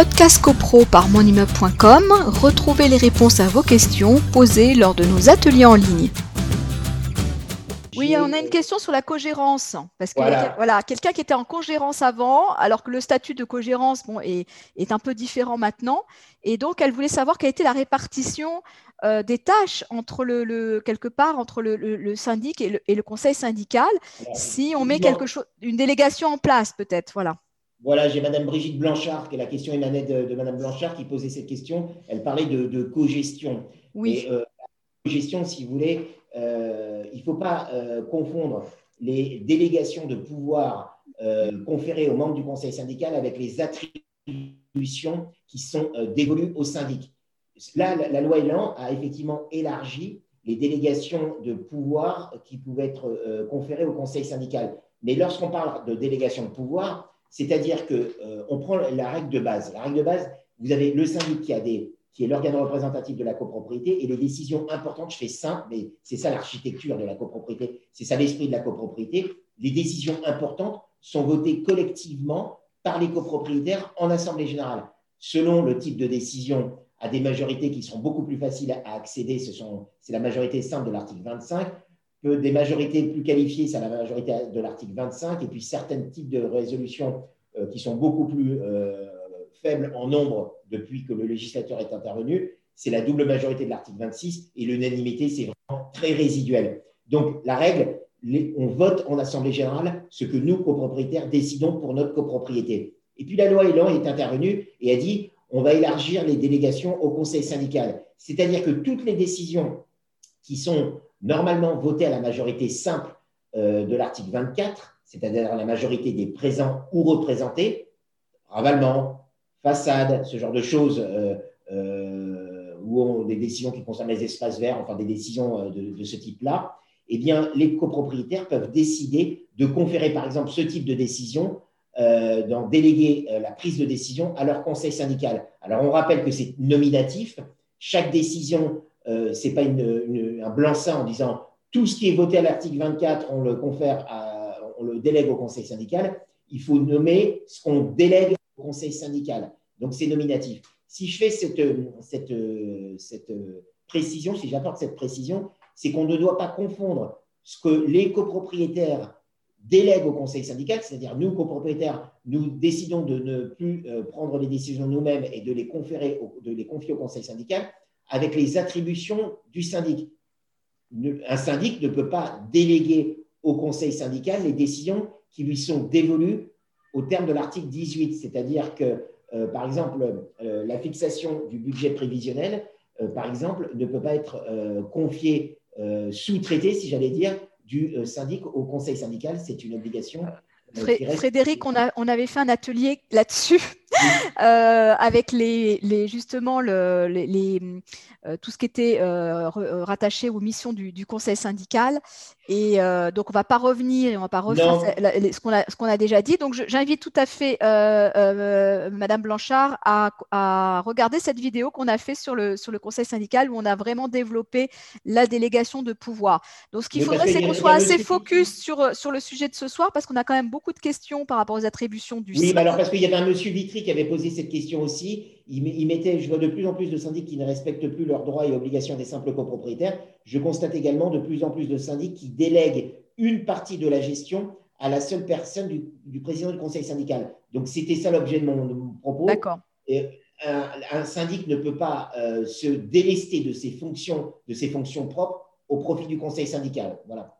Podcast CoPro par monimmeuble.com, retrouvez les réponses à vos questions posées lors de nos ateliers en ligne. Oui, on a une question sur la cogérance. Parce que voilà, quelqu'un qui était en cogérance avant, alors que le statut de cogérance bon, est, est, un peu différent maintenant. Et donc, elle voulait savoir quelle était la répartition euh, des tâches entre le, quelque part entre le, syndic et, le, conseil syndical, si on met quelque chose, une délégation en place, peut-être. Voilà. Voilà, j'ai Madame Brigitte Blanchard, qui est la question émanée de, de Madame Blanchard, qui posait cette question. Elle parlait de, de co-gestion. Oui. Et, euh, co-gestion, si vous voulez, euh, il ne faut pas euh, confondre les délégations de pouvoir euh, conférées aux membres du conseil syndical avec les attributions qui sont dévolues au syndic. Là, la, loi Elan a effectivement élargi les délégations de pouvoir qui pouvaient être conférées au conseil syndical. Mais lorsqu'on parle de délégation de pouvoir, c'est-à-dire qu'on prend la règle de base. La règle de base, vous avez le syndic qui a des qui est l'organe représentatif de la copropriété, et les décisions importantes, je fais simple, mais c'est ça l'architecture de la copropriété, c'est ça l'esprit de la copropriété, les décisions importantes sont votées collectivement par les copropriétaires en Assemblée générale. Selon le type de décision, à des majorités qui sont beaucoup plus faciles à accéder, c'est la majorité simple de l'article 25, des majorités plus qualifiées, c'est la majorité de l'article 25, et puis certains types de résolutions euh, qui sont beaucoup plus euh, faible en nombre depuis que le législateur est intervenu, c'est la double majorité de l'article 26 et l'unanimité, c'est vraiment très résiduel. Donc, la règle, on vote en Assemblée générale ce que nous, copropriétaires, décidons pour notre copropriété. Et puis, la loi Elan est intervenue et a dit on va élargir les délégations au conseil syndical. C'est-à-dire que toutes les décisions qui sont normalement votées à la majorité simple euh, de l'article 24, c'est-à-dire la majorité des présents ou représentés, ravalement, façade, ce genre de choses, euh, euh, ou des décisions qui concernent les espaces verts, enfin des décisions euh, de, ce type-là, eh bien, les copropriétaires peuvent décider de conférer, par exemple, ce type de décision, d'en déléguer la prise de décision à leur conseil syndical. Alors, on rappelle que c'est nominatif. Chaque décision, euh, ce n'est pas un blanc-seing en disant tout ce qui est voté à l'article 24, on le confère, on le délègue au conseil syndical. Il faut nommer ce qu'on délègue conseil syndical. Donc, c'est nominatif. Si je fais cette précision, si j'apporte cette précision, c'est qu'on ne doit pas confondre ce que les copropriétaires délèguent au conseil syndical, c'est-à-dire nous, copropriétaires, nous décidons de ne plus euh, prendre les décisions nous-mêmes et de les, conférer, de les confier au conseil syndical, avec les attributions du syndic. Un syndic ne peut pas déléguer au conseil syndical les décisions qui lui sont dévolues au terme de l'article 18, c'est-à-dire que, euh, par exemple, euh, la fixation du budget prévisionnel, euh, par exemple, ne peut pas être confiée, sous-traitée, si j'allais dire, du syndic au conseil syndical. C'est une obligation. Frédéric, on, a, on, avait fait un atelier là-dessus avec les, les, justement le, les, tout ce qui était rattaché aux missions du, du conseil syndical et euh, donc, on ne va pas revenir et on va pas refaire ce qu'on a, qu'on a, déjà dit. Donc, j'invite tout à fait euh, euh, Madame Blanchard à, à, regarder cette vidéo qu'on a fait sur le, sur le conseil syndical où on a vraiment développé la délégation de pouvoir. Donc, ce qu'il faudrait, c'est qu'on soit assez focus sur, sur le sujet de ce soir parce qu'on a quand même beaucoup de questions par rapport aux attributions du Oui, alors parce qu'il y avait un monsieur Vitry qui avait posé cette question aussi il, mettait, je vois de plus en plus de syndics qui ne respectent plus leurs droits et obligations des simples copropriétaires. Je constate également de plus en plus de syndics qui délèguent une partie de la gestion à la seule personne du, président du conseil syndical. Donc, c'était ça l'objet de, mon, propos. D'accord. Un, un, syndic ne peut pas euh, se délester de ses fonctions, de ses fonctions propres au profit du conseil syndical. Voilà.